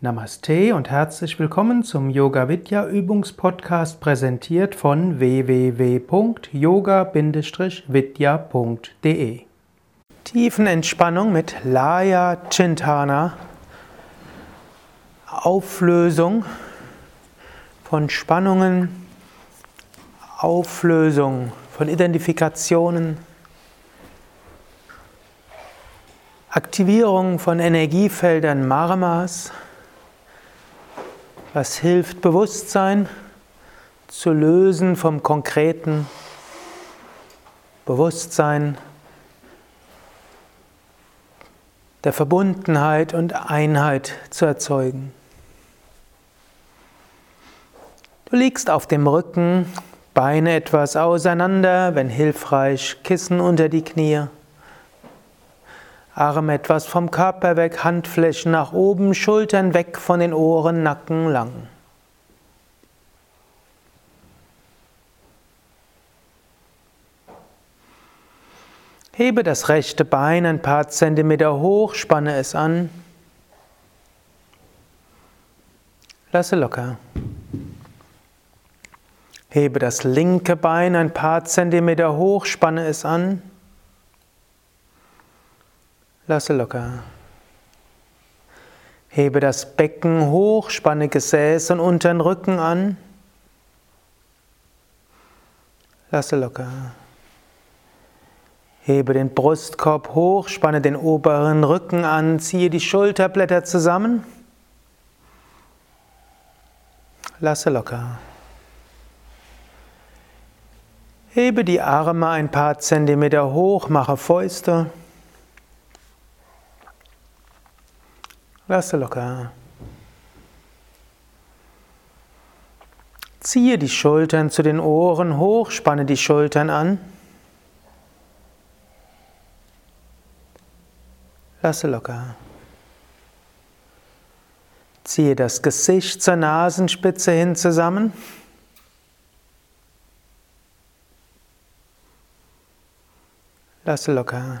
Namaste und herzlich willkommen zum Yoga Vidya Übungspodcast präsentiert von www.yoga-vidya.de. Tiefenentspannung mit Laya Chintana. Auflösung von Spannungen, Auflösung von Identifikationen, Aktivierung von Energiefeldern Marmas, was hilft, Bewusstsein zu lösen vom konkreten Bewusstsein der Verbundenheit und Einheit zu erzeugen. Du liegst auf dem Rücken, Beine etwas auseinander, wenn hilfreich, Kissen unter die Knie. Arme etwas vom Körper weg, Handflächen nach oben, Schultern weg von den Ohren, Nacken lang. Hebe das rechte Bein ein paar Zentimeter hoch, spanne es an. Lasse locker. Hebe das linke Bein ein paar Zentimeter hoch, spanne es an. Lasse locker. Hebe das Becken hoch, spanne Gesäß und unteren Rücken an. Lasse locker. Hebe den Brustkorb hoch, spanne den oberen Rücken an, ziehe die Schulterblätter zusammen. Lasse locker. Hebe die Arme ein paar Zentimeter hoch, mache Fäuste. Lasse locker. Ziehe die Schultern zu den Ohren hoch, spanne die Schultern an. Lasse locker. Ziehe das Gesicht zur Nasenspitze hin zusammen. Lasse locker.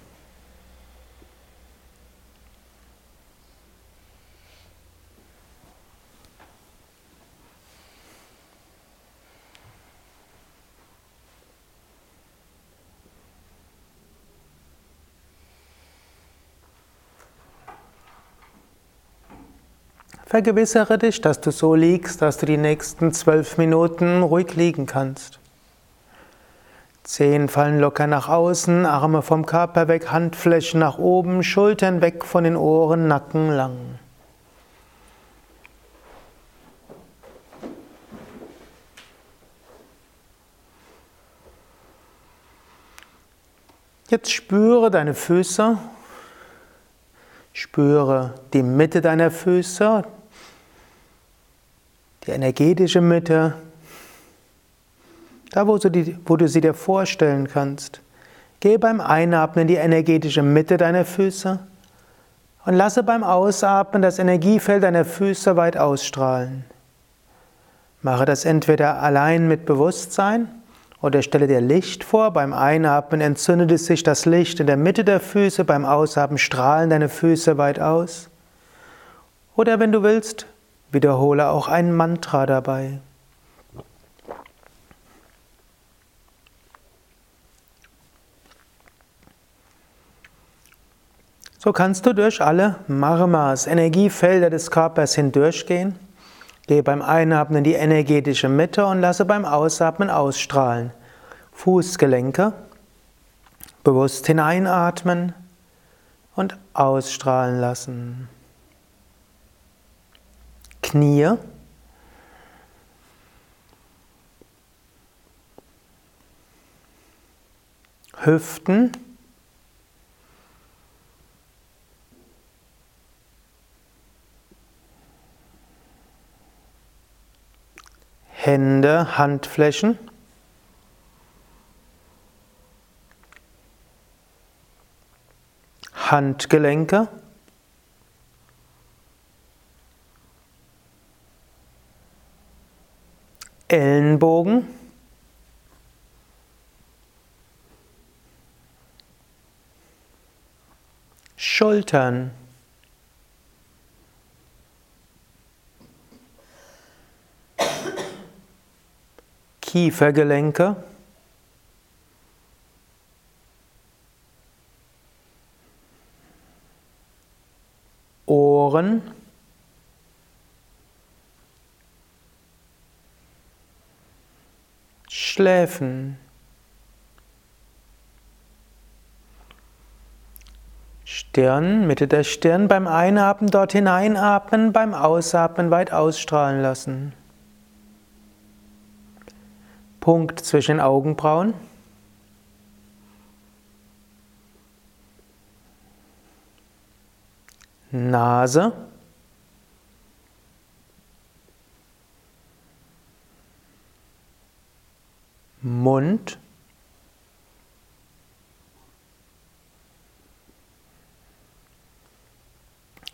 Vergewissere dich, dass du so liegst, dass du die nächsten zwölf Minuten ruhig liegen kannst. Zehen fallen locker nach außen, Arme vom Körper weg, Handflächen nach oben, Schultern weg von den Ohren, Nacken lang. Jetzt spüre deine Füße, spüre die Mitte deiner Füße, die energetische Mitte, da, wo du, die, wo du sie dir vorstellen kannst. Gehe beim Einatmen in die energetische Mitte deiner Füße und lasse beim Ausatmen das Energiefeld deiner Füße weit ausstrahlen. Mache das entweder allein mit Bewusstsein oder stelle dir Licht vor. Beim Einatmen entzündet sich das Licht in der Mitte der Füße, beim Ausatmen strahlen deine Füße weit aus. Oder wenn du willst, wiederhole auch ein Mantra dabei. So kannst du durch alle Marmas, Energiefelder des Körpers hindurchgehen. Gehe beim Einatmen in die energetische Mitte und lasse beim Ausatmen ausstrahlen. Fußgelenke bewusst hineinatmen und ausstrahlen lassen. Knie. Hüften. Hände, Handflächen. Handgelenke. Ellenbogen. Schultern. Kiefergelenke. Ohren. Schläfen. Stirn, Mitte der Stirn beim Einatmen dort hineinatmen, beim Ausatmen weit ausstrahlen lassen. Punkt zwischen Augenbrauen. Nase. Mund.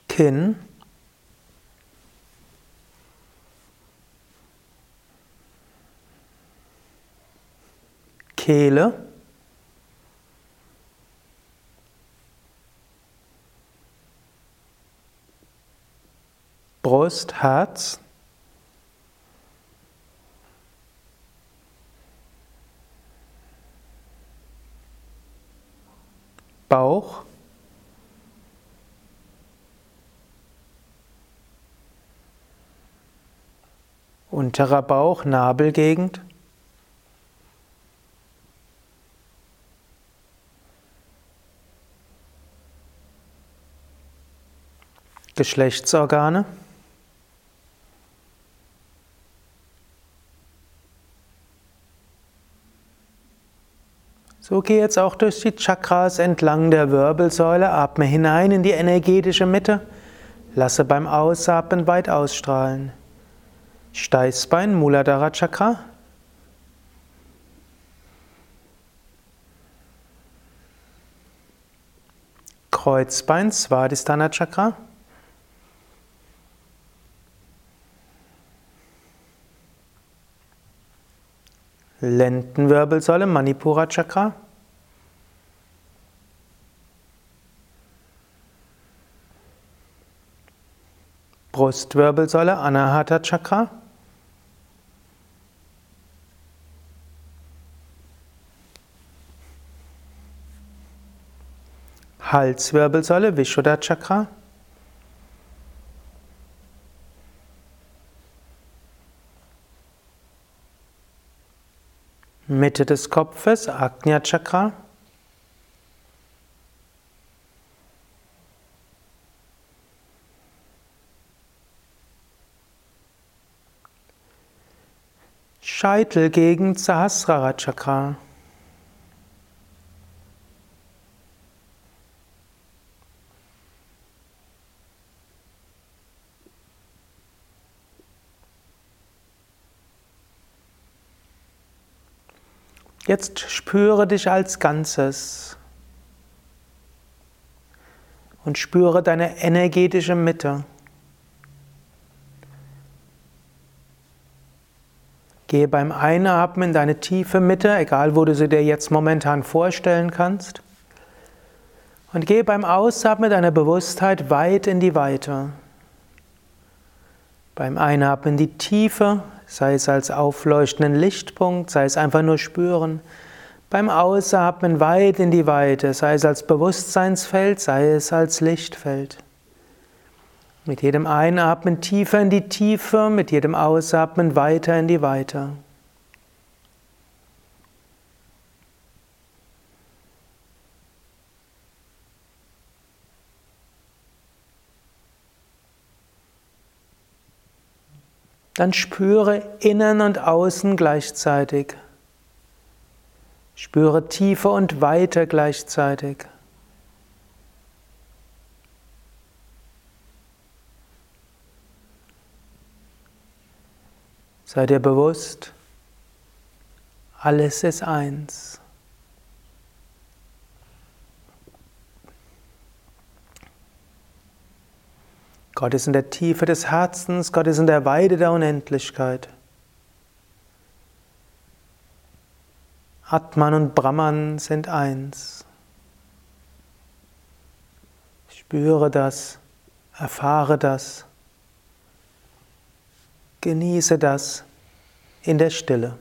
Kinn. Kehle. Brust, Herz. Bauch. Unterer Bauch, Nabelgegend. Geschlechtsorgane. So geh jetzt auch durch die Chakras entlang der Wirbelsäule, atme hinein in die energetische Mitte, lasse beim Ausatmen weit ausstrahlen. Steißbein, Muladhara Chakra. Kreuzbein, Svadhisthana Chakra. Lendenwirbelsäule, Manipura Chakra. Brustwirbelsäule, Anahata Chakra. Halswirbelsäule, Vishuddha Chakra. Mitte des Kopfes, Agnya Chakra. Scheitelgegend Sahasrara Chakra. Jetzt spüre dich als Ganzes und spüre deine energetische Mitte. Gehe beim Einatmen in deine tiefe Mitte, egal wo du sie dir jetzt momentan vorstellen kannst. Und gehe beim Ausatmen deiner Bewusstheit weit in die Weite. Beim Einatmen die Tiefe, sei es als aufleuchtenden Lichtpunkt, sei es einfach nur spüren. Beim Ausatmen weit in die Weite, sei es als Bewusstseinsfeld, sei es als Lichtfeld. Mit jedem Einatmen tiefer in die Tiefe, mit jedem Ausatmen weiter in die Weite. Dann spüre innen und außen gleichzeitig. Spüre Tiefe und Weite gleichzeitig. Sei dir bewusst, alles ist eins. Gott ist in der Tiefe des Herzens, Gott ist in der Weide der Unendlichkeit. Atman und Brahman sind eins. Spüre das, erfahre das, genieße das in der Stille.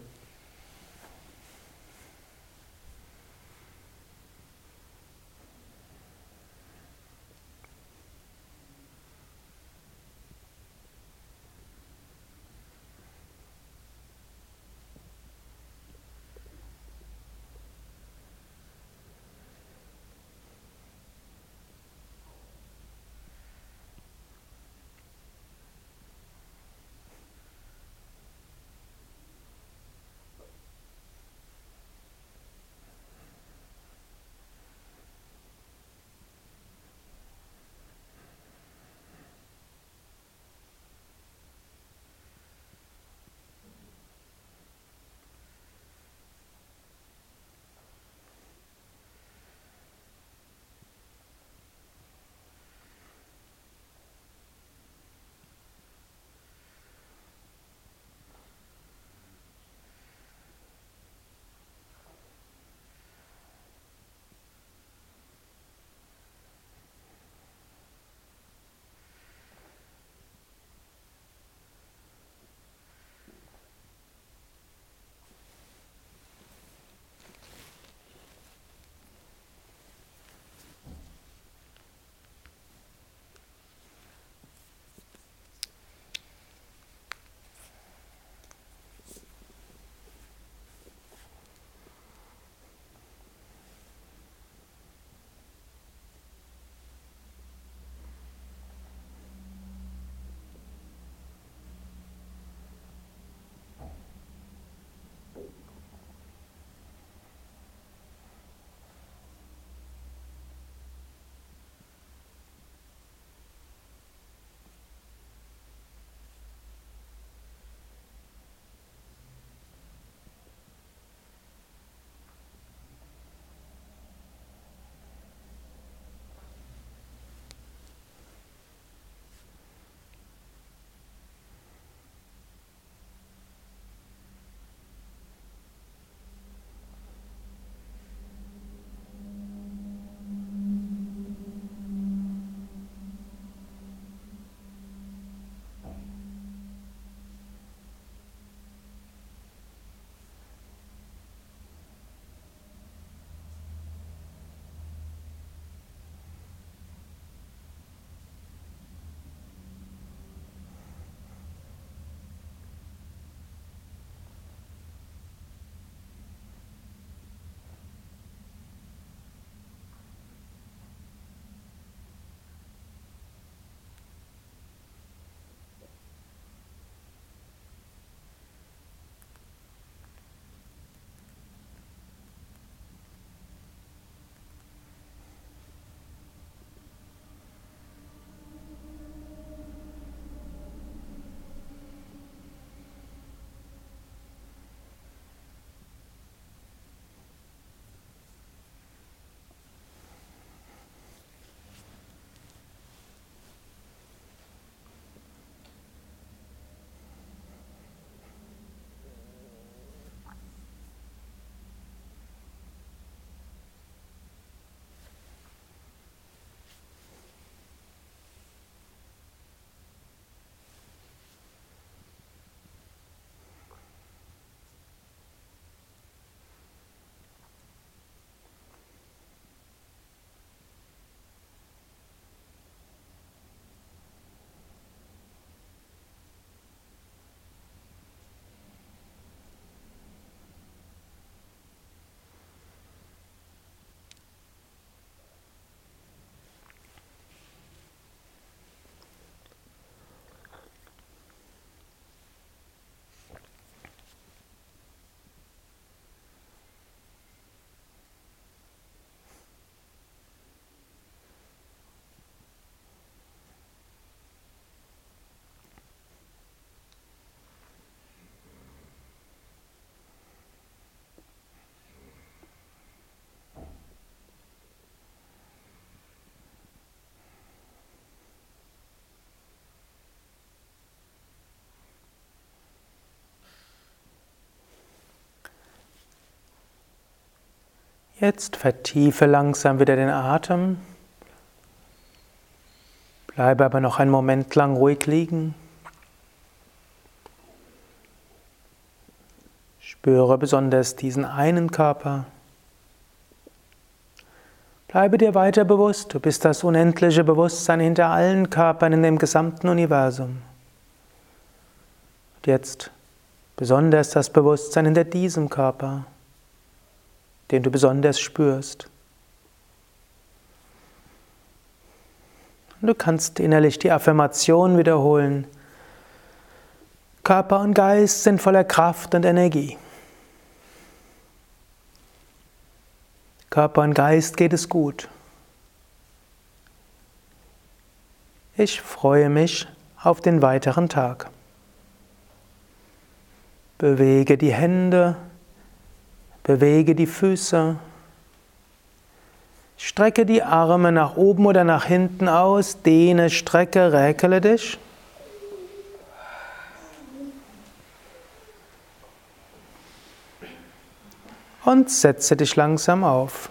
Jetzt vertiefe langsam wieder den Atem. Bleibe aber noch einen Moment lang ruhig liegen. Spüre besonders diesen einen Körper. Bleibe dir weiter bewusst, du bist das unendliche Bewusstsein hinter allen Körpern in dem gesamten Universum. Und jetzt besonders das Bewusstsein hinter diesem Körper den du besonders spürst. du kannst innerlich die Affirmation wiederholen. Körper und Geist sind voller Kraft und Energie. Körper und Geist geht es gut. Ich freue mich auf den weiteren Tag. Bewege die Hände, Bewege die Füße. Strecke die Arme nach oben oder nach hinten aus. Dehne, strecke, räkele dich. Und setze dich langsam auf.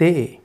day.